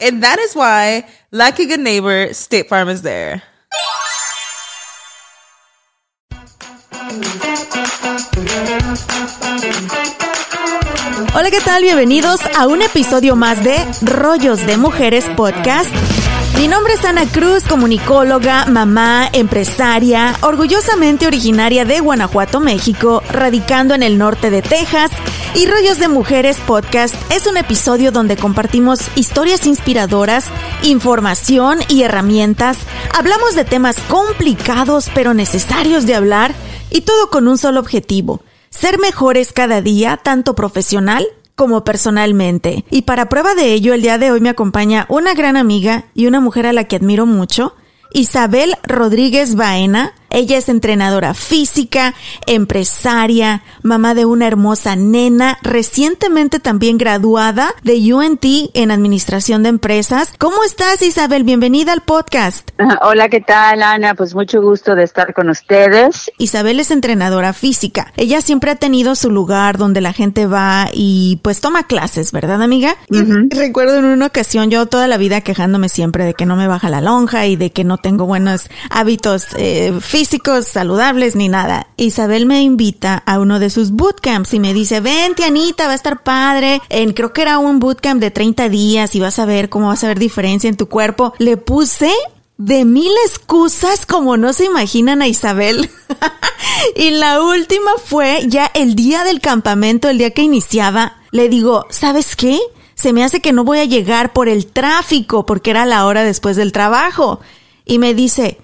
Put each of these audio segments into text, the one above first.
And that is why, like a neighbor, State Farm is there. Hola, ¿qué tal? Bienvenidos a un episodio más de Rollos de Mujeres Podcast. Mi nombre es Ana Cruz, comunicóloga, mamá, empresaria, orgullosamente originaria de Guanajuato, México, radicando en el norte de Texas. Y Rollos de Mujeres Podcast es un episodio donde compartimos historias inspiradoras, información y herramientas. Hablamos de temas complicados pero necesarios de hablar y todo con un solo objetivo, ser mejores cada día, tanto profesional como personalmente. Y para prueba de ello, el día de hoy me acompaña una gran amiga y una mujer a la que admiro mucho, Isabel Rodríguez Baena, ella es entrenadora física, empresaria, mamá de una hermosa nena, recientemente también graduada de UNT en Administración de Empresas. ¿Cómo estás, Isabel? Bienvenida al podcast. Hola, ¿qué tal, Ana? Pues mucho gusto de estar con ustedes. Isabel es entrenadora física. Ella siempre ha tenido su lugar donde la gente va y pues toma clases, ¿verdad, amiga? Recuerdo en una ocasión yo toda la vida quejándome siempre de que no me baja la lonja y de que no tengo buenos hábitos eh, físicos físicos saludables ni nada. Isabel me invita a uno de sus bootcamps y me dice, vente Anita, va a estar padre. En, creo que era un bootcamp de 30 días y vas a ver cómo vas a ver diferencia en tu cuerpo. Le puse de mil excusas como no se imaginan a Isabel. y la última fue ya el día del campamento, el día que iniciaba. Le digo, ¿sabes qué? Se me hace que no voy a llegar por el tráfico porque era la hora después del trabajo. Y me dice,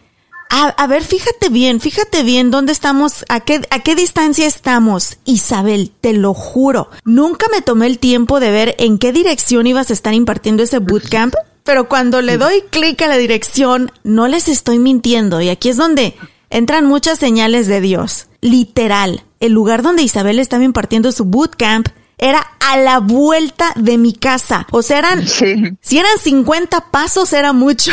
a, ver, fíjate bien, fíjate bien dónde estamos, a qué, a qué distancia estamos. Isabel, te lo juro, nunca me tomé el tiempo de ver en qué dirección ibas a estar impartiendo ese bootcamp, pero cuando le doy clic a la dirección, no les estoy mintiendo. Y aquí es donde entran muchas señales de Dios. Literal, el lugar donde Isabel estaba impartiendo su bootcamp era a la vuelta de mi casa. O sea, eran, si eran 50 pasos, era mucho.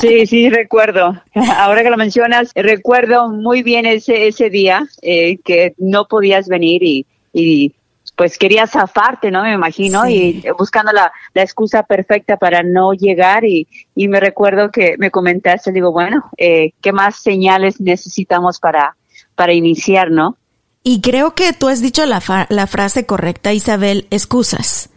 sí, sí, recuerdo. Ahora que lo mencionas, recuerdo muy bien ese, ese día eh, que no podías venir y, y pues querías zafarte, ¿no? Me imagino, y buscando la, la, excusa perfecta para no llegar y, y, me recuerdo que me comentaste, digo, bueno, eh, ¿qué más señales necesitamos para, para iniciar, ¿no? Y creo que tú has dicho la, frase correcta, Isabel, excusas.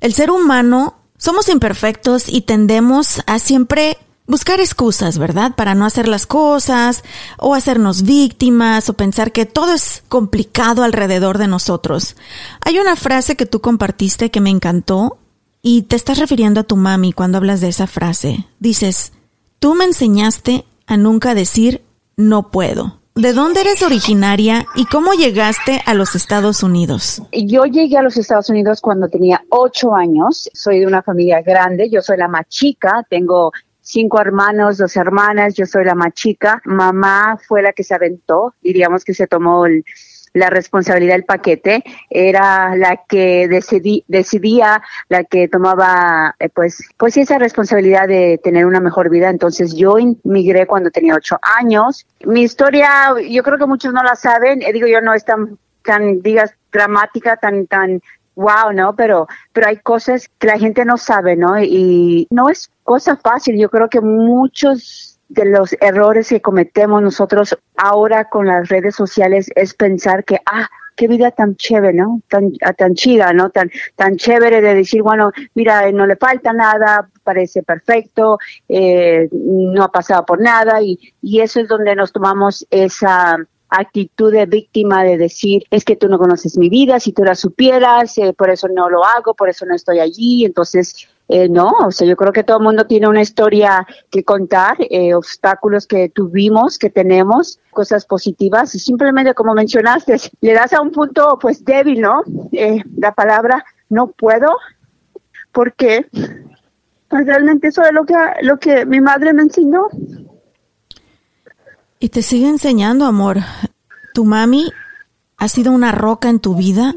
El ser humano somos imperfectos y tendemos a siempre buscar excusas, ¿verdad? Para no hacer las cosas o hacernos víctimas o pensar que todo es complicado alrededor de nosotros. Hay una frase que tú compartiste que me encantó y te estás refiriendo a tu mami cuando hablas de esa frase. Dices, tú me enseñaste a nunca decir no puedo. ¿De dónde eres originaria y cómo llegaste a los Estados Unidos? Yo llegué a los Estados Unidos cuando tenía ocho años. Soy de una familia grande. Yo soy la más chica. Tengo cinco hermanos, dos hermanas. Yo soy la más chica. Mamá fue la que se aventó. Diríamos que se tomó el, la responsabilidad del paquete, era la que decidí, decidía, la que tomaba eh, pues, pues esa responsabilidad de tener una mejor vida. Entonces yo inmigré cuando tenía ocho años. Mi historia, yo creo que muchos no la saben, eh, digo yo no es tan, tan, digas, dramática, tan, tan wow, ¿no? Pero, pero hay cosas que la gente no sabe, ¿no? Y no es cosa fácil. Yo creo que muchos de los errores que cometemos nosotros ahora con las redes sociales es pensar que, ah, qué vida tan chévere, ¿no? Tan, ah, tan chida, ¿no? Tan, tan chévere de decir, bueno, mira, no le falta nada, parece perfecto, eh, no ha pasado por nada y, y eso es donde nos tomamos esa actitud de víctima de decir, es que tú no conoces mi vida, si tú la supieras, eh, por eso no lo hago, por eso no estoy allí, entonces eh, no, o sea, yo creo que todo el mundo tiene una historia que contar, eh, obstáculos que tuvimos, que tenemos, cosas positivas, y simplemente como mencionaste, le das a un punto pues débil, ¿no? Eh, la palabra no puedo, porque pues, realmente eso es lo que, lo que mi madre me enseñó. Y te sigue enseñando, amor. Tu mami ha sido una roca en tu vida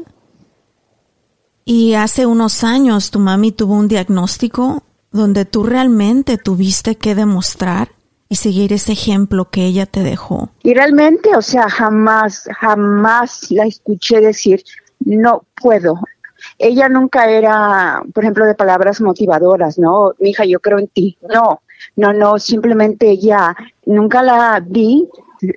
y hace unos años tu mami tuvo un diagnóstico donde tú realmente tuviste que demostrar y seguir ese ejemplo que ella te dejó. Y realmente, o sea, jamás, jamás la escuché decir, no puedo. Ella nunca era, por ejemplo, de palabras motivadoras, ¿no? Mi hija, yo creo en ti. No, no, no, simplemente ella, nunca la vi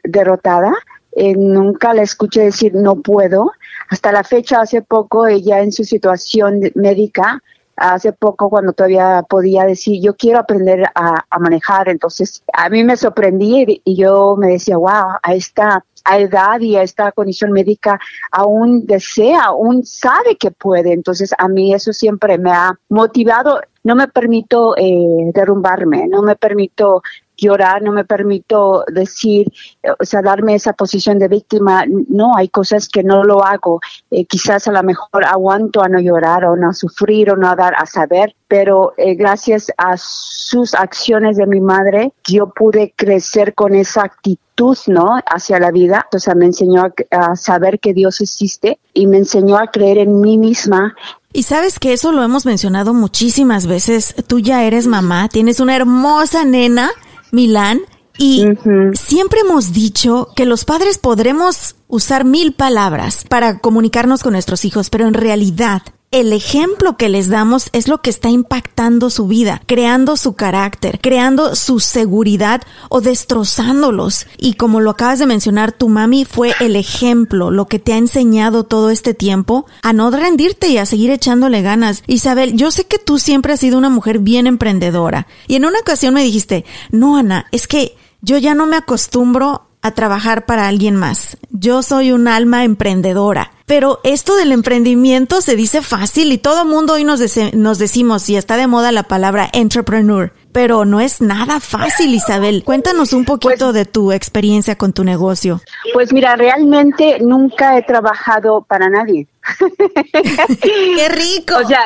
derrotada, eh, nunca la escuché decir no puedo. Hasta la fecha, hace poco, ella en su situación médica, hace poco cuando todavía podía decir yo quiero aprender a, manejar, entonces a mí me sorprendí y, yo me decía, wow, a esta edad y a esta condición médica aún desea, aún sabe que puede. Entonces a mí eso siempre me ha motivado. No me permito eh, derrumbarme, no me permito llorar, no me permito decir, o sea, darme esa posición de víctima. No, hay cosas que no lo hago. Eh, quizás a lo mejor aguanto a no llorar o no sufrir o no dar a saber, pero eh, gracias a sus acciones de mi madre, yo pude crecer con esa actitud, ¿no? Hacia la vida. O sea, me enseñó a, a saber que Dios existe y me enseñó a creer en mí misma y sabes que eso lo hemos mencionado muchísimas veces. Tú ya eres mamá, tienes una hermosa nena Milán. Y siempre hemos dicho que los padres podremos usar mil palabras para comunicarnos con nuestros hijos, pero en realidad el ejemplo que les damos es lo que está impactando su vida, creando su carácter, creando su seguridad o destrozándolos. Y como lo acabas de mencionar, tu mami fue el ejemplo, lo que te ha enseñado todo este tiempo a no rendirte y a seguir echándole ganas. Isabel, yo sé que tú siempre has sido una mujer bien emprendedora. Y en una ocasión me dijiste, no, Ana, es que yo ya no me acostumbro a trabajar para alguien más. Yo soy un alma emprendedora. Pero esto del emprendimiento se dice fácil y todo mundo hoy nos, nos decimos, y está de moda la palabra entrepreneur, pero no es nada fácil, Isabel. Cuéntanos un poquito pues de tu experiencia con tu negocio. Pues mira, realmente nunca he trabajado para nadie. ¡Qué rico! O sea,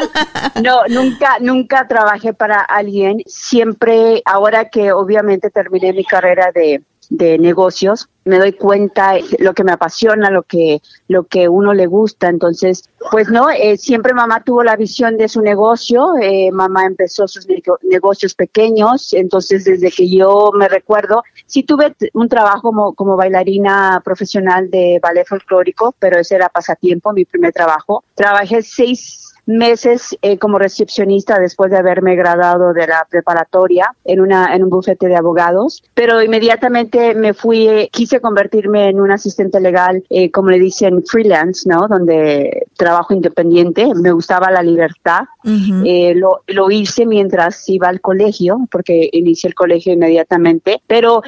no, nunca, nunca trabajé para alguien. Siempre, ahora que obviamente terminé mi carrera de, de negocios, me doy cuenta lo que me apasiona, lo que, lo que uno le gusta. Entonces, pues no, eh, siempre mamá tuvo la visión de su negocio, eh, mamá empezó sus negocios pequeños, entonces desde que yo me recuerdo, sí tuve un trabajo como, como bailarina profesional de ballet folclórico, pero ese era pasatiempo, mi primer trabajo. Trabajé seis meses eh, como recepcionista después de haberme graduado de la preparatoria en una en un bufete de abogados, pero inmediatamente me fui, eh, quise convertirme en un asistente legal, eh, como le dicen freelance, ¿no? Donde trabajo independiente. Me gustaba la libertad. lo, lo hice mientras iba al colegio, porque inicié el colegio inmediatamente, pero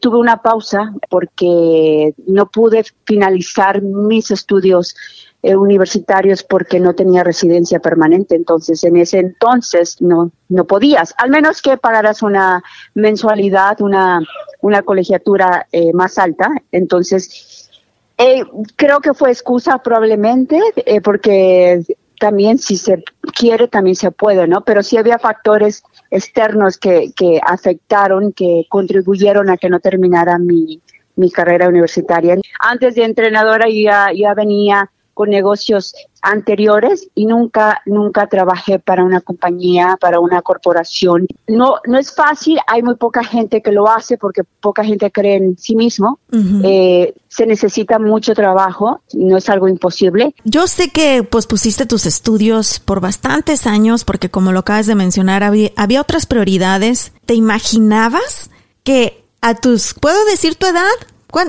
tuve una pausa porque no pude finalizar mis estudios eh, universitarios porque no tenía residencia permanente. Entonces, en ese entonces no, no podías, al menos que pagaras una mensualidad, una, una colegiatura eh, más alta. Entonces, eh, creo que fue excusa probablemente, porque también si se quiere, también se puede, ¿no? Pero sí había factores externos que, que afectaron, que contribuyeron a que no terminara mi, mi carrera universitaria. Antes de entrenadora ya, ya venía con negocios anteriores y nunca, nunca trabajé para una compañía, para una corporación. No, no es fácil, hay muy poca gente que lo hace porque poca gente cree en sí mismo. Eh, se necesita mucho trabajo, no es algo imposible. Yo sé que pues pusiste tus estudios por bastantes años porque como lo acabas de mencionar, había, había otras prioridades. ¿Te imaginabas que a tus, ¿puedo decir tu edad?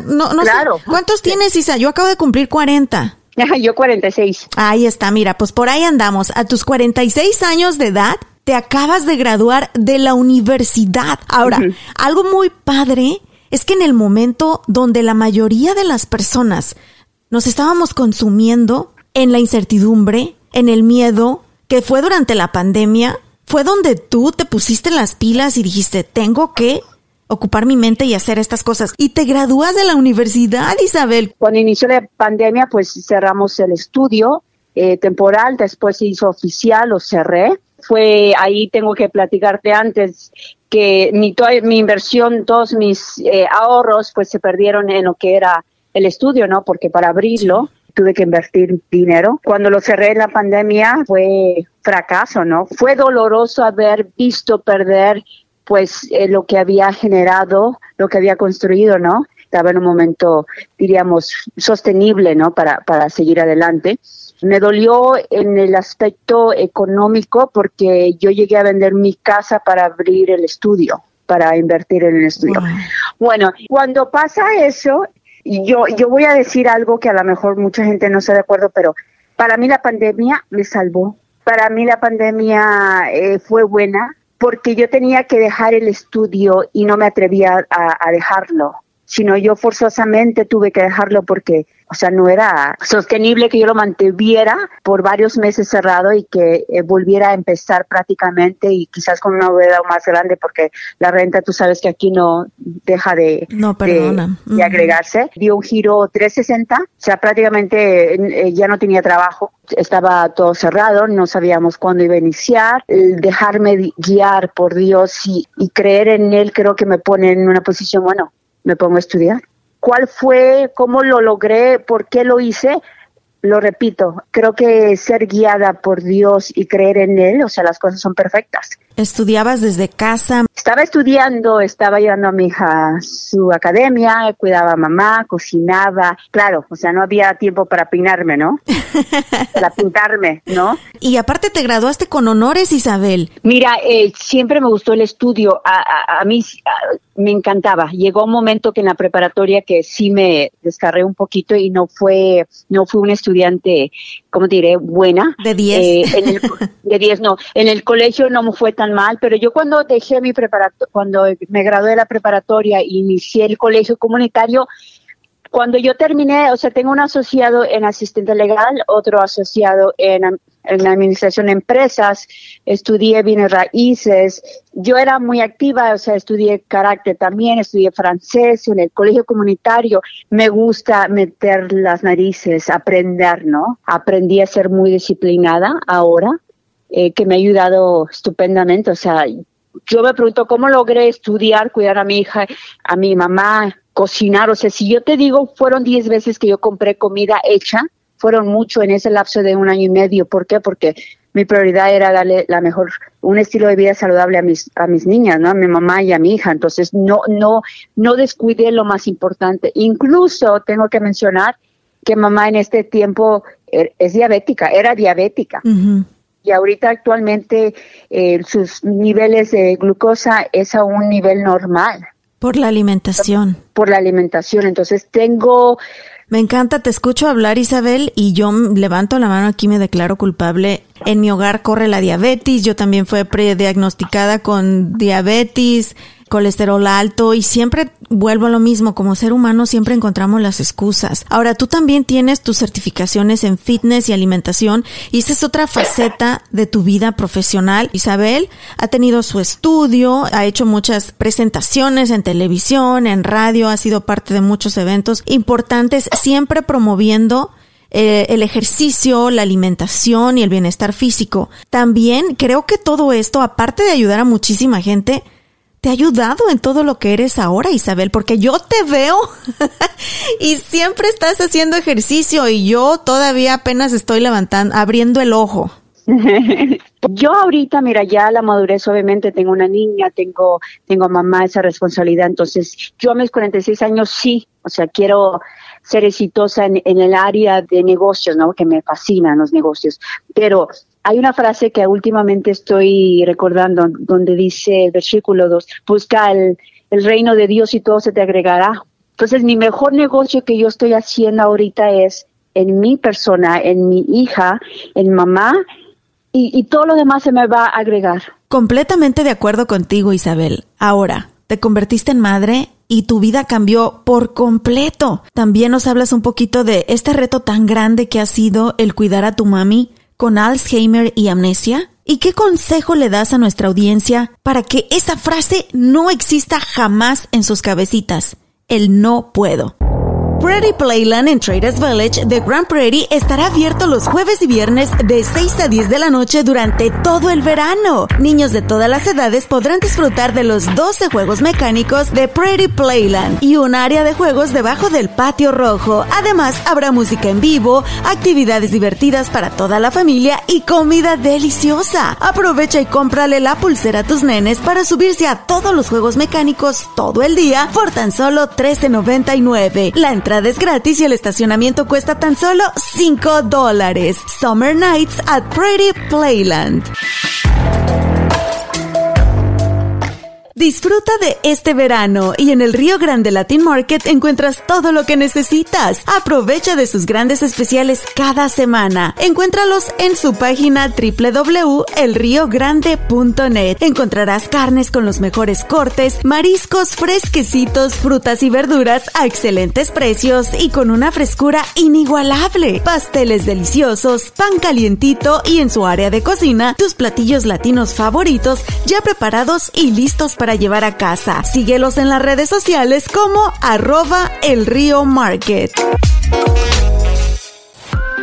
No, no claro. ¿Cuántos tienes, Isa? Yo acabo de cumplir 40. Yo 46. Ahí está, mira, pues por ahí andamos. A tus 46 años de edad, te acabas de graduar de la universidad. Ahora, algo muy padre es que en el momento donde la mayoría de las personas nos estábamos consumiendo en la incertidumbre, en el miedo, que fue durante la pandemia, fue donde tú te pusiste las pilas y dijiste, tengo que ocupar mi mente y hacer estas cosas. Y te gradúas de la universidad, Isabel. Cuando inició la pandemia, pues cerramos el estudio eh, temporal, después se hizo oficial, lo cerré. Fue ahí, tengo que platicarte antes, que mi, toda, mi inversión, todos mis eh, ahorros, pues se perdieron en lo que era el estudio, ¿no? Porque para abrirlo tuve que invertir dinero. Cuando lo cerré en la pandemia fue fracaso, ¿no? Fue doloroso haber visto perder pues eh, lo que había generado, lo que había construido, ¿no? Estaba en un momento, diríamos, sostenible, ¿no? Para, para seguir adelante. Me dolió en el aspecto económico porque yo llegué a vender mi casa para abrir el estudio, para invertir en el estudio. Bueno, cuando pasa eso, yo, yo voy a decir algo que a lo mejor mucha gente no está de acuerdo, pero para mí la pandemia me salvó. Para mí la pandemia eh, fue buena porque yo tenía que dejar el estudio y no me atrevía a, dejarlo, sino yo forzosamente tuve que dejarlo porque o sea, no era sostenible que yo lo mantuviera por varios meses cerrado y que eh, volviera a empezar prácticamente y quizás con una bóveda más grande porque la renta, tú sabes que aquí no deja de, no, perdona. de, agregarse. Dio un giro 360, o sea, prácticamente eh, ya no tenía trabajo, estaba todo cerrado, no sabíamos cuándo iba a iniciar. El dejarme guiar por Dios y, y creer en Él creo que me pone en una posición, bueno, me pongo a estudiar. Cuál fue, cómo lo logré, por qué lo hice, lo repito, creo que ser guiada por Dios y creer en Él, o sea, las cosas son perfectas. ¿Estudiabas desde casa? Estaba estudiando, estaba llevando a mi hija a su academia, cuidaba a mamá, cocinaba. Claro, o sea, no había tiempo para peinarme, ¿no? para pintarme, ¿no? Y aparte te graduaste con honores, Isabel. Mira, eh, siempre me gustó el estudio. A, a, mí me encantaba. Llegó un momento que en la preparatoria que sí me descarré un poquito y no fue, no fui un estudiante, ¿cómo diré? Buena. De 10. Eh, de 10, no. En el colegio no me fue tan mal, pero yo cuando dejé mi preparato cuando me gradué de la preparatoria e inicié el colegio comunitario, cuando yo terminé, o sea, tengo un asociado en asistente legal, otro asociado en, en administración de empresas, estudié bienes raíces, yo era muy activa, o sea, estudié carácter también, estudié francés en el colegio comunitario, me gusta meter las narices, aprender, ¿no? Aprendí a ser muy disciplinada ahora, eh, que me ha ayudado estupendamente. O sea, yo me pregunto cómo logré estudiar, cuidar a mi hija, a mi mamá, cocinar. O sea, si yo te digo, fueron 10 veces que yo compré comida hecha, fueron mucho en ese lapso de un año y medio. ¿Por qué? Porque mi prioridad era darle la mejor, un estilo de vida saludable a mis, a mis niñas, ¿no? A mi mamá y a mi hija. Entonces, no, no, no descuidé lo más importante. Incluso tengo que mencionar que mamá en este tiempo er, es diabética, era diabética y ahorita actualmente eh, sus niveles de glucosa es a un nivel normal. Por la alimentación. Por la alimentación. Entonces tengo... Me encanta, te escucho hablar Isabel y yo levanto la mano aquí, me declaro culpable. En mi hogar corre la diabetes, yo también fui prediagnosticada con diabetes, colesterol alto y siempre vuelvo a lo mismo, como ser humano siempre encontramos las excusas. Ahora tú también tienes tus certificaciones en fitness y alimentación y esa es otra faceta de tu vida profesional. Isabel ha tenido su estudio, ha hecho muchas presentaciones en televisión, en radio, ha sido parte de muchos eventos importantes, siempre promoviendo eh, el ejercicio, la alimentación y el bienestar físico. También creo que todo esto, aparte de ayudar a muchísima gente, te ha ayudado en todo lo que eres ahora, Isabel, porque yo te veo y siempre estás haciendo ejercicio y yo todavía apenas estoy levantando, abriendo el ojo. Yo ahorita, mira, ya la madurez, obviamente tengo una niña, tengo, tengo mamá, esa responsabilidad. Entonces, yo a mis 46 años sí, o sea, quiero ser exitosa en, el área de negocios, ¿no? Que me fascinan los negocios. Pero hay una frase que últimamente estoy recordando, donde dice el versículo 2, busca el, el reino de Dios y todo se te agregará. Entonces, mi mejor negocio que yo estoy haciendo ahorita es en mi persona, en mi hija, en mamá y, todo lo demás se me va a agregar. Completamente de acuerdo contigo, Isabel. Ahora, te convertiste en madre y tu vida cambió por completo. También nos hablas un poquito de este reto tan grande que ha sido el cuidar a tu mami con Alzheimer y amnesia. ¿Y qué consejo le das a nuestra audiencia para que esa frase no exista jamás en sus cabecitas? El no puedo. Prairie Playland en Traders Village de Grand Prairie estará abierto los jueves y viernes de 6 a 10 de la noche durante todo el verano. Niños de todas las edades podrán disfrutar de los 12 juegos mecánicos de Prairie Playland y un área de juegos debajo del patio rojo. Además, habrá música en vivo, actividades divertidas para toda la familia y comida deliciosa. Aprovecha y cómprale la pulsera a tus nenes para subirse a todos los juegos mecánicos todo el día por tan solo $13.99. La entrada es gratis y el estacionamiento cuesta tan solo 5 dólares. Summer Nights at Pretty Playland. Disfruta de este verano y en el Río Grande Latin Market encuentras todo lo que necesitas. Aprovecha de sus grandes especiales cada semana. Encuéntralos en su página www.elriogrande.net. Encontrarás carnes con los mejores cortes, mariscos fresquecitos, frutas y verduras a excelentes precios y con una frescura inigualable. Pasteles deliciosos, pan calientito y en su área de cocina, tus platillos latinos favoritos ya preparados y listos para para llevar a casa. Síguelos en las redes sociales como arroba el río market.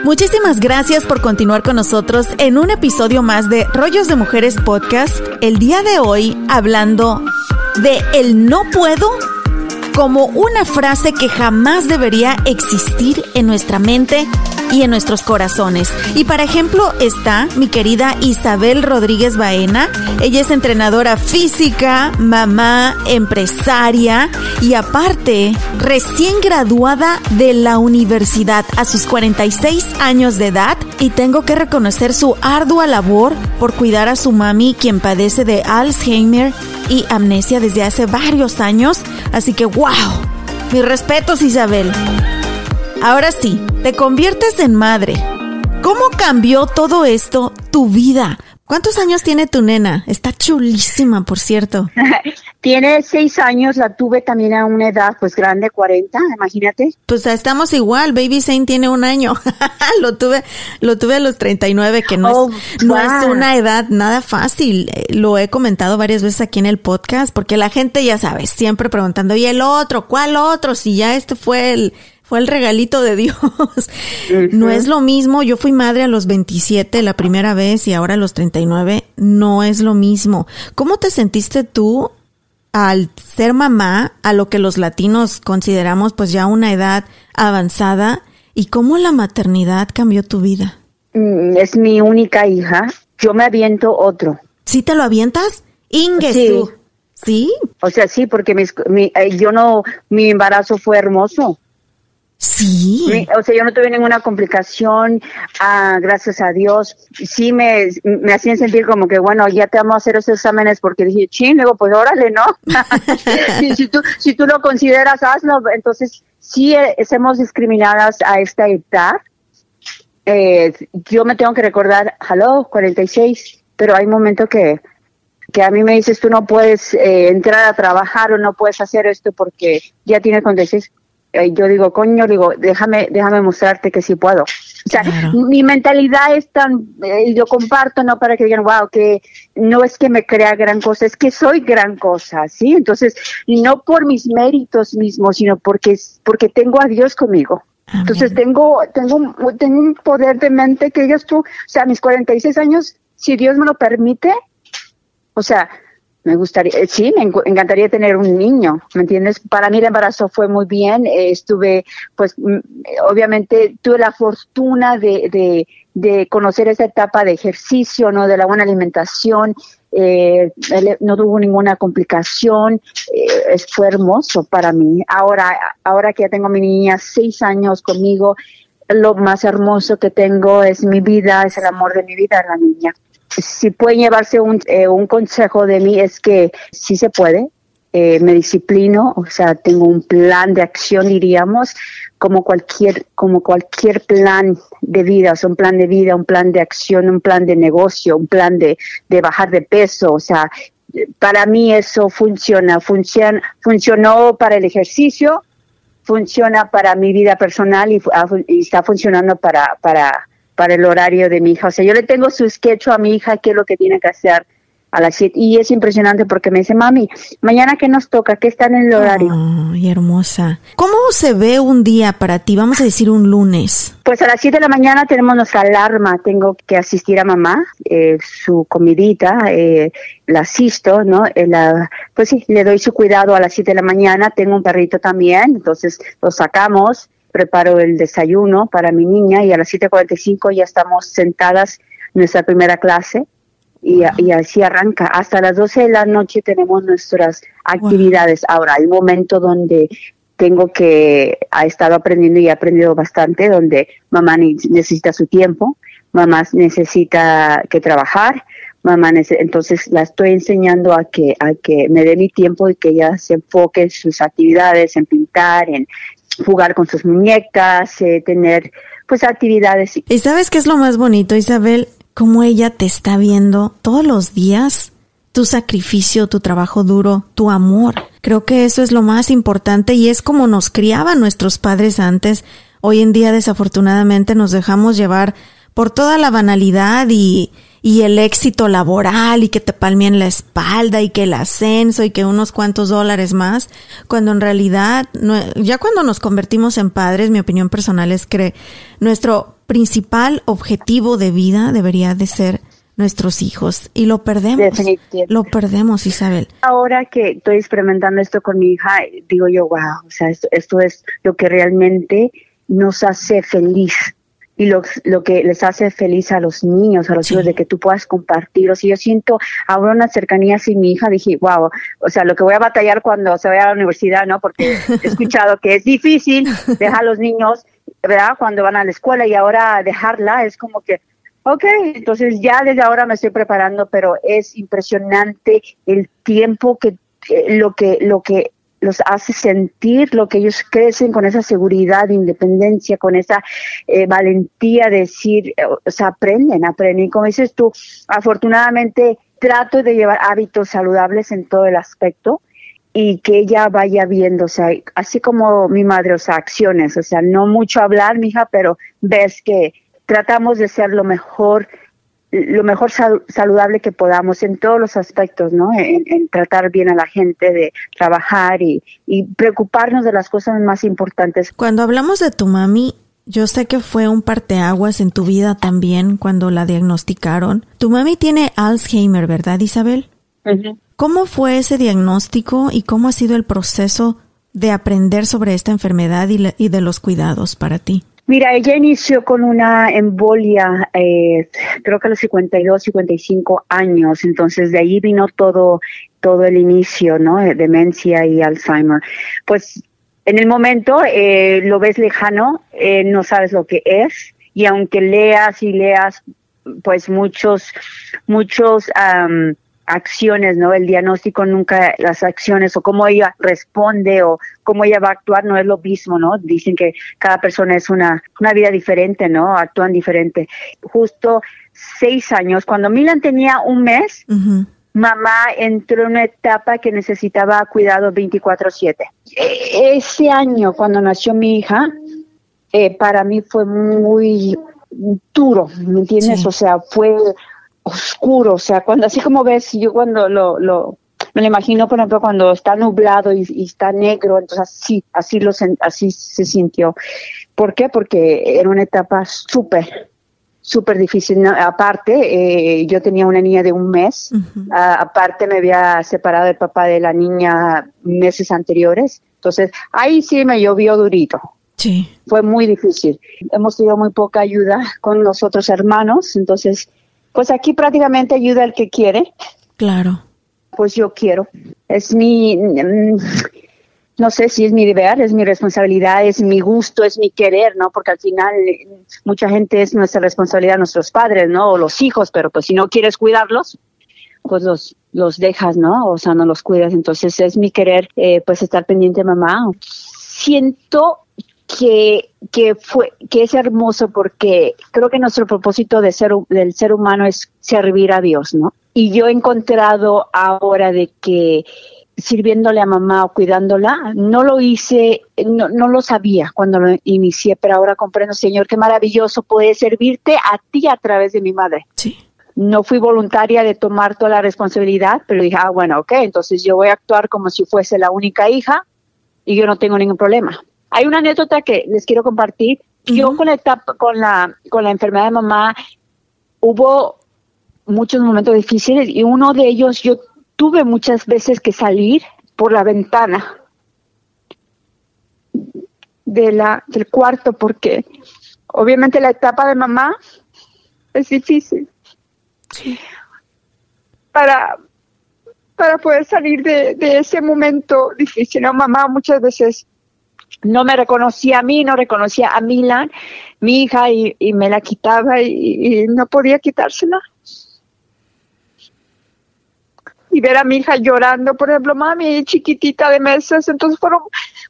Muchísimas gracias por continuar con nosotros en un episodio más de Rollos de Mujeres Podcast. El día de hoy hablando de el no puedo como una frase que jamás debería existir en nuestra mente y en nuestros corazones. Y para ejemplo está mi querida Isabel Rodríguez Baena. Ella es entrenadora física, mamá, empresaria y aparte recién graduada de la universidad a sus 46 años de edad y tengo que reconocer su ardua labor por cuidar a su mami quien padece de Alzheimer y amnesia desde hace varios años. Así que wow, mis respetos Isabel. Ahora sí, te conviertes en madre. ¿Cómo cambió todo esto tu vida? ¿Cuántos años tiene tu nena? Está chulísima, por cierto. tiene seis años, la tuve también a una edad pues grande, 40, imagínate. Pues estamos igual, Baby Zane tiene un año. lo tuve, lo tuve a los 39, que no, es, oh, no es una edad nada fácil. Eh, lo he comentado varias veces aquí en el podcast, porque la gente ya sabes, siempre preguntando, ¿y el otro? ¿Cuál otro? Si ya este fue el, fue el regalito de Dios. No es lo mismo, yo fui madre a los 27 la primera vez y ahora a los 39, no es lo mismo. ¿Cómo te sentiste tú al ser mamá, a lo que los latinos consideramos pues ya una edad avanzada, y cómo la maternidad cambió tu vida? Mm, es mi única hija, yo me aviento otro. ¿Sí te lo avientas? Inge, sí. ¿Sí? O sea, sí, porque mi, eh, yo no, mi embarazo fue hermoso. Sí. o sea, yo no tuve ninguna complicación, ah, gracias a Dios. Sí me, me hacían sentir como que, bueno, ya te vamos a hacer esos exámenes porque dije, ching, luego pues órale, ¿no? si, tú, si tú lo consideras, hazlo. Entonces, sí eh, somos discriminadas a esta edad. Eh, yo me tengo que recordar, hello, 46, pero hay momentos que, que a mí me dices, tú no puedes eh, entrar a trabajar o no puedes hacer esto porque ya tienes 46 eh, yo digo, coño, digo, déjame, déjame mostrarte que sí puedo. O sea, mi mentalidad es tan, eh, yo comparto, no para que digan, wow, que no es que me crea gran cosa, es que soy gran cosa, ¿sí? Entonces, no por mis méritos mismos, sino porque, porque tengo a Dios conmigo. Entonces, tengo, tengo, tengo un poder de mente que ellos tú, o sea, a mis 46 años, si Dios me lo permite, o sea, me gustaría, eh, sí, me encantaría tener un niño, ¿me entiendes? Para mí el embarazo fue muy bien, eh, estuve, pues, mm, obviamente tuve la fortuna de, de, de, conocer esa etapa de ejercicio, ¿no? De la buena alimentación, eh, no tuvo ninguna complicación, eh, fue hermoso para mí. Ahora, ahora que ya tengo mi niña seis años conmigo, lo más hermoso que tengo es mi vida, es el amor de mi vida, la niña si puede llevarse un, eh, un consejo de mí es que sí se puede, eh, me disciplino, o sea, tengo un plan de acción, diríamos, como cualquier, como cualquier plan de vida, o sea, un plan de vida, un plan de acción, un plan de negocio, un plan de, de bajar de peso, o sea, para mí eso funciona, funciona, funcionó para el ejercicio, funciona para mi vida personal y, y está funcionando para, para, para el horario de mi hija. O sea, yo le tengo su sketch a mi hija, qué es lo que tiene que hacer a las 7. Y es impresionante porque me dice, mami, mañana que nos toca, ¿qué está en el horario? Ay, hermosa. ¿Cómo se ve un día para ti? Vamos a decir un lunes. Pues a las 7 de la mañana tenemos nuestra alarma. Tengo que asistir a mamá, eh, su comidita, eh, la asisto, ¿no? Eh, la, pues sí, le doy su cuidado a las 7 de la mañana. Tengo un perrito también, entonces lo sacamos preparo el desayuno para mi niña y a las 7.45 ya estamos sentadas en nuestra primera clase y, así arranca. Hasta las 12 de la noche tenemos nuestras actividades. Ahora, hay un momento donde tengo que, ha estado aprendiendo y he aprendido bastante, donde mamá necesita su tiempo, mamá necesita que trabajar, mamá entonces la estoy enseñando a que a que me dé mi tiempo y que ella se enfoque en sus actividades, en pintar, en jugar con sus muñecas, eh, tener pues actividades. ¿Y sabes qué es lo más bonito, Isabel? Cómo ella te está viendo todos los días, tu sacrificio, tu trabajo duro, tu amor. Creo que eso es lo más importante y es como nos criaban nuestros padres antes. Hoy en día desafortunadamente nos dejamos llevar por toda la banalidad y, y el éxito laboral y que te palmeen la espalda y que el ascenso y que unos cuantos dólares más, cuando en realidad, ya cuando nos convertimos en padres, mi opinión personal es que nuestro principal objetivo de vida debería de ser nuestros hijos y lo perdemos. Lo perdemos, Isabel. Ahora que estoy experimentando esto con mi hija, digo yo, wow, o sea, esto, esto es lo que realmente nos hace feliz y lo, lo, que les hace feliz a los niños, a los hijos, de que tú puedas compartirlos. Y yo siento ahora una cercanía sin mi hija, dije, wow, o sea, lo que voy a batallar cuando se vaya a la universidad, ¿no? Porque he escuchado que es difícil dejar a los niños, ¿verdad? Cuando van a la escuela y ahora dejarla es como que, ok, entonces ya desde ahora me estoy preparando, pero es impresionante el tiempo que, lo que, lo que los hace sentir lo que ellos crecen con esa seguridad, independencia, con esa eh, valentía de decir, eh, o sea, aprenden, aprenden. Como dices tú, afortunadamente trato de llevar hábitos saludables en todo el aspecto y que ella vaya viendo, o sea, así como mi madre, o sea, acciones, o sea, no mucho hablar, mija, pero ves que tratamos de ser lo mejor lo mejor saludable que podamos en todos los aspectos, ¿no? En, tratar bien a la gente, de trabajar y, y, preocuparnos de las cosas más importantes. Cuando hablamos de tu mami, yo sé que fue un parteaguas en tu vida también cuando la diagnosticaron. Tu mami tiene Alzheimer, ¿verdad, Isabel? ¿Cómo fue ese diagnóstico y cómo ha sido el proceso de aprender sobre esta enfermedad y, y de los cuidados para ti? Mira, ella inició con una embolia, eh, creo que a los 52, 55 años, entonces de ahí vino todo, todo el inicio, ¿no? Demencia y Alzheimer. Pues en el momento eh, lo ves lejano, eh, no sabes lo que es, y aunque leas y leas, pues muchos, muchos, acciones, ¿no? El diagnóstico nunca, las acciones o cómo ella responde o cómo ella va a actuar no es lo mismo, ¿no? Dicen que cada persona es una, una vida diferente, ¿no? Actúan diferente. Justo seis años, cuando Milan tenía un mes, mamá entró en una etapa que necesitaba cuidado 24/7. E, ese año, cuando nació mi hija, eh, para mí fue muy duro, ¿me entiendes? O sea, fue oscuro, o sea, cuando así como ves, yo cuando lo, lo me lo imagino, por ejemplo, cuando está nublado y, está negro, entonces así, así, lo, así se sintió. ¿Por qué? Porque era una etapa súper, súper difícil. aparte, eh, yo tenía una niña de un mes. aparte, me había separado el papá de la niña meses anteriores. Entonces, ahí sí me llovió durito. Sí. Fue muy difícil. Hemos tenido muy poca ayuda con los otros hermanos. Entonces, pues aquí prácticamente ayuda el que quiere. Claro. Pues yo quiero. Es mi. Mm, no sé si es mi deber, es mi responsabilidad, es mi gusto, es mi querer, ¿no? Porque al final mucha gente es nuestra responsabilidad, nuestros padres, ¿no? O los hijos, pero pues si no quieres cuidarlos, pues los, los dejas, ¿no? O sea, no los cuidas. Entonces es mi querer, eh, pues estar pendiente, mamá. Siento que, que fue, que es hermoso porque creo que nuestro propósito de ser, del ser humano es servir a Dios, ¿no? Y yo he encontrado ahora de que sirviéndole a mamá o cuidándola. No lo hice, no, no, lo sabía cuando lo inicié, pero ahora comprendo, Señor, qué maravilloso puede servirte a ti a través de mi madre. Sí. No fui voluntaria de tomar toda la responsabilidad, pero dije, ah, bueno, ok, entonces yo voy a actuar como si fuese la única hija y yo no tengo ningún problema. Hay una anécdota que les quiero compartir. Yo con la etapa, con la, con la enfermedad de mamá, hubo muchos momentos difíciles y uno de ellos yo tuve muchas veces que salir por la ventana de la, del cuarto porque obviamente la etapa de mamá es difícil. Para, para poder salir de, ese momento difícil. Mamá muchas veces no me reconocía a mí, no reconocía a Milan, mi hija, y, me la quitaba y, y, no podía quitársela y ver a mi hija llorando, por ejemplo, mami, chiquitita de meses, entonces fueron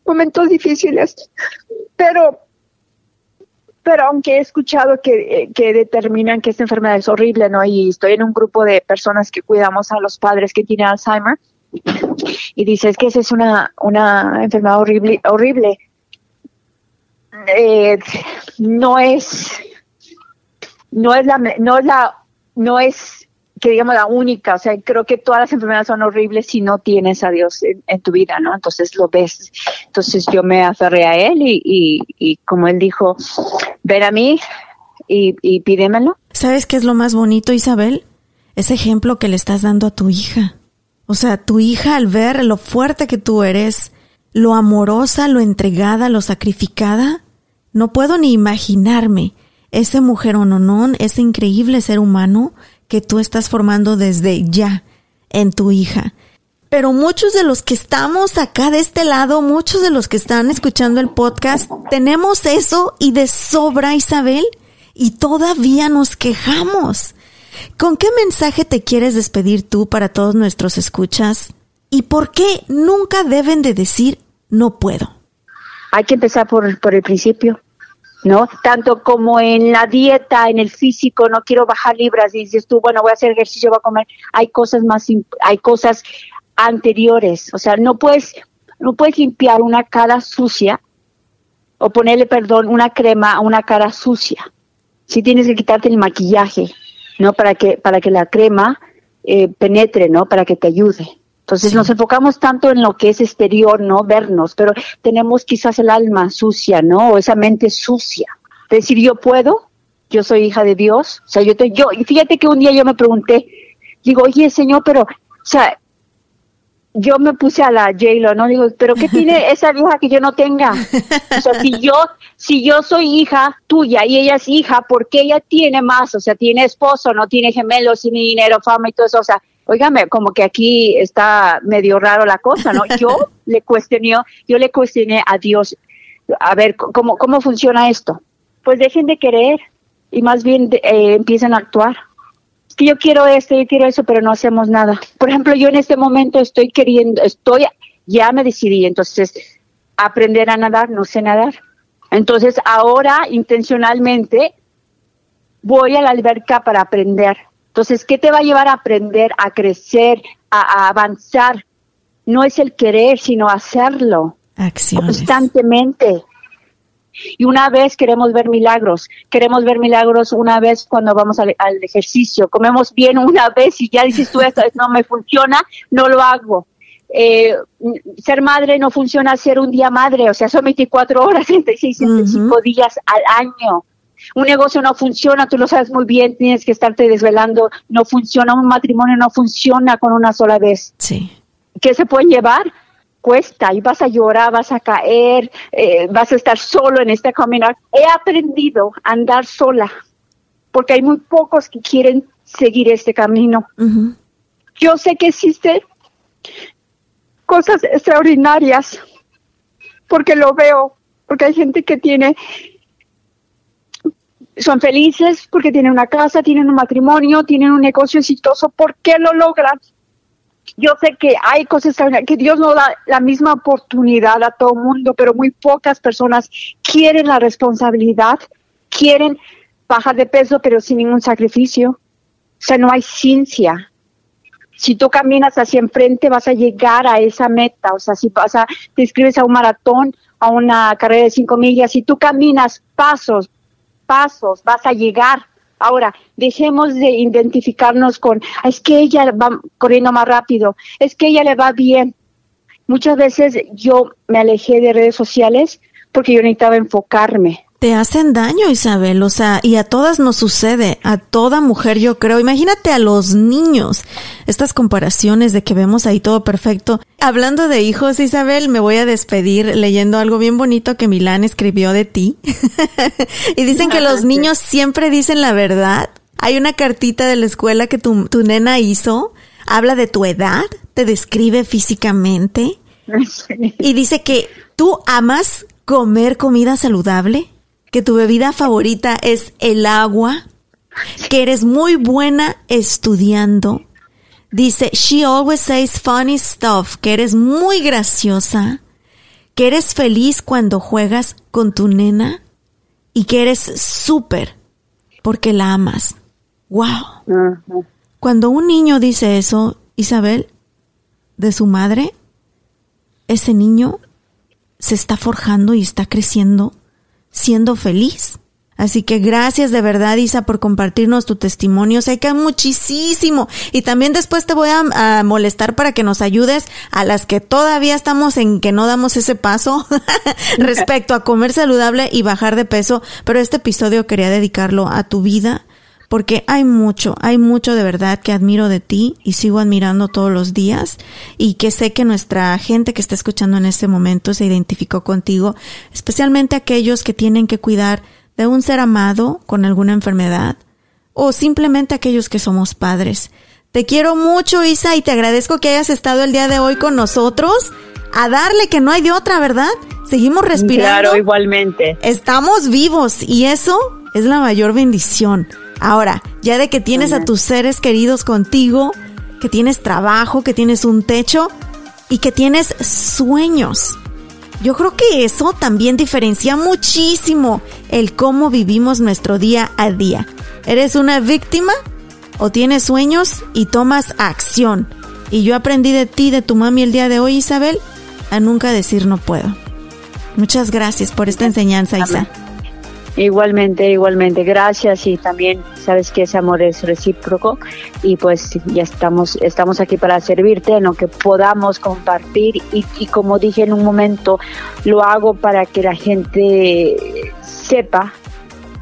momentos difíciles. Pero, pero aunque he escuchado que, que determinan que esta enfermedad es horrible, ¿no? Y estoy en un grupo de personas que cuidamos a los padres que tienen Alzheimer, y dices que esa es una, una enfermedad horrible, horrible. Eh, no es, no es la, no es la, no es que digamos la única, o sea, creo que todas las enfermedades son horribles si no tienes a Dios en, tu vida, ¿no? Entonces lo ves. Entonces yo me aferré a Él y, y, como Él dijo, ven a mí y, y pídemelo. ¿Sabes qué es lo más bonito, Isabel? Ese ejemplo que le estás dando a tu hija. O sea, tu hija al ver lo fuerte que tú eres, lo amorosa, lo entregada, lo sacrificada, no puedo ni imaginarme ese mujer ononón, ese increíble ser humano que tú estás formando desde ya en tu hija. Pero muchos de los que estamos acá de este lado, muchos de los que están escuchando el podcast, tenemos eso y de sobra, Isabel, y todavía nos quejamos. ¿Con qué mensaje te quieres despedir tú para todos nuestros escuchas? ¿Y por qué nunca deben de decir no puedo? Hay que empezar por, por el principio. ¿no? Tanto como en la dieta, en el físico, no quiero bajar libras, y dices tú, bueno, voy a hacer ejercicio, voy a comer, hay cosas más, hay cosas anteriores, o sea, no puedes, no puedes limpiar una cara sucia o ponerle, perdón, una crema a una cara sucia. Sí tienes que quitarte el maquillaje, ¿no? Para que, para que la crema eh, penetre, ¿no? Para que te ayude. Entonces nos enfocamos tanto en lo que es exterior, ¿no? Vernos, pero tenemos quizás el alma sucia, ¿no? O esa mente sucia. Decir, yo puedo, yo soy hija de Dios. O sea, yo te, yo, y fíjate que un día yo me pregunté, digo, oye, Señor, pero, o sea, yo me puse a la J-Lo, ¿no? Digo, pero ¿qué tiene esa hija que yo no tenga? O sea, si yo, si yo soy hija tuya y ella es hija, ¿por qué ella tiene más? O sea, tiene esposo, no tiene gemelos, tiene dinero, fama y todo eso. O sea, Óigame, como que aquí está medio raro la cosa, ¿no? Yo le cuestioné, yo le cuestioné a Dios, a ver, ¿cómo, cómo funciona esto? Pues dejen de querer y más bien eh, empiecen a actuar. Es que yo quiero esto, yo quiero eso, pero no hacemos nada. Por ejemplo, yo en este momento estoy queriendo, estoy, ya me decidí, entonces, aprender a nadar, no sé nadar. Entonces, ahora intencionalmente voy a la alberca para aprender entonces, ¿qué te va a llevar a aprender, a crecer, a, avanzar? No es el querer, sino hacerlo constantemente. Y una vez queremos ver milagros, queremos ver milagros una vez cuando vamos al, ejercicio, comemos bien una vez y ya dices tú, esto no me funciona, no lo hago. Eh, ser madre no funciona ser un día madre, o sea, son 24 horas, 36, 35 días al año. Un negocio no funciona, tú lo sabes muy bien, tienes que estarte desvelando, no funciona, un matrimonio no funciona con una sola vez. Sí. ¿Qué se puede llevar? Cuesta y vas a llorar, vas a caer, eh, vas a estar solo en este caminar. He aprendido a andar sola porque hay muy pocos que quieren seguir este camino. Yo sé que existen cosas extraordinarias porque lo veo, porque hay gente que tiene son felices porque tienen una casa, tienen un matrimonio, tienen un negocio exitoso. ¿Por qué lo logran? Yo sé que hay cosas que Dios no da la misma oportunidad a todo el mundo, pero muy pocas personas quieren la responsabilidad, quieren bajar de peso, pero sin ningún sacrificio. O sea, no hay ciencia. Si tú caminas hacia enfrente, vas a llegar a esa meta. O sea, si pasa, te inscribes a un maratón, a una carrera de cinco millas, si tú caminas pasos, pasos, vas a llegar. Ahora, dejemos de identificarnos con, es que ella va corriendo más rápido, es que ella le va bien. Muchas veces yo me alejé de redes sociales porque yo necesitaba enfocarme te hacen daño, Isabel, o sea, y a todas nos sucede, a toda mujer yo creo. Imagínate a los niños, estas comparaciones de que vemos ahí todo perfecto. Hablando de hijos, Isabel, me voy a despedir leyendo algo bien bonito que Milán escribió de ti. y dicen que los niños siempre dicen la verdad. Hay una cartita de la escuela que tu, tu nena hizo, habla de tu edad, te describe físicamente. Y dice que tú amas comer comida saludable que tu bebida favorita es el agua, que eres muy buena estudiando. Dice, she always says funny stuff, que eres muy graciosa, que eres feliz cuando juegas con tu nena y que eres súper porque la amas. ¡Wow! Cuando un niño dice eso, Isabel, de su madre, ese niño se está forjando y está creciendo siendo feliz. Así que gracias de verdad, Isa, por compartirnos tu testimonio. Sé que muchísimo. Y también después te voy a, molestar para que nos ayudes a las que todavía estamos en que no damos ese paso respecto a comer saludable y bajar de peso. Pero este episodio quería dedicarlo a tu vida porque hay mucho, hay mucho de verdad que admiro de ti y sigo admirando todos los días y que sé que nuestra gente que está escuchando en este momento se identificó contigo, especialmente aquellos que tienen que cuidar de un ser amado con alguna enfermedad o simplemente aquellos que somos padres. Te quiero mucho, Isa, y te agradezco que hayas estado el día de hoy con nosotros. A darle que no hay de otra, ¿verdad? Seguimos respirando. Claro, igualmente. Estamos vivos y eso es la mayor bendición. Ahora, ya de que tienes a tus seres queridos contigo, que tienes trabajo, que tienes un techo y que tienes sueños. Yo creo que eso también diferencia muchísimo el cómo vivimos nuestro día a día. ¿Eres una víctima o tienes sueños y tomas acción? Y yo aprendí de ti, de tu mami el día de hoy, Isabel, a nunca decir no puedo. Muchas gracias por esta enseñanza, Isa. Igualmente, igualmente, gracias y también sabes que ese amor es recíproco y pues ya estamos, estamos aquí para servirte en lo que podamos compartir y, y como dije en un momento, lo hago para que la gente sepa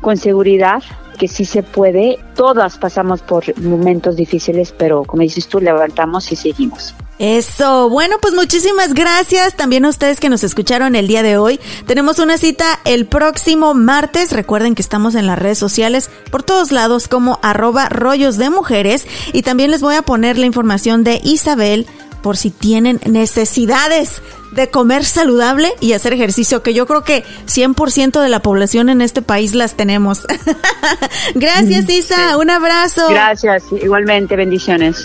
con seguridad que sí se puede. Todas pasamos por momentos difíciles, pero como dices tú, levantamos y seguimos. Eso, bueno, pues muchísimas gracias también a ustedes que nos escucharon el día de hoy. Tenemos una cita el próximo martes. Recuerden que estamos en las redes sociales por todos lados como arroba rollos de mujeres y también les voy a poner la información de Isabel por si tienen necesidades de comer saludable y hacer ejercicio, que yo creo que 100% de la población en este país las tenemos. Gracias, Isa. Un abrazo. Gracias. Igualmente, bendiciones.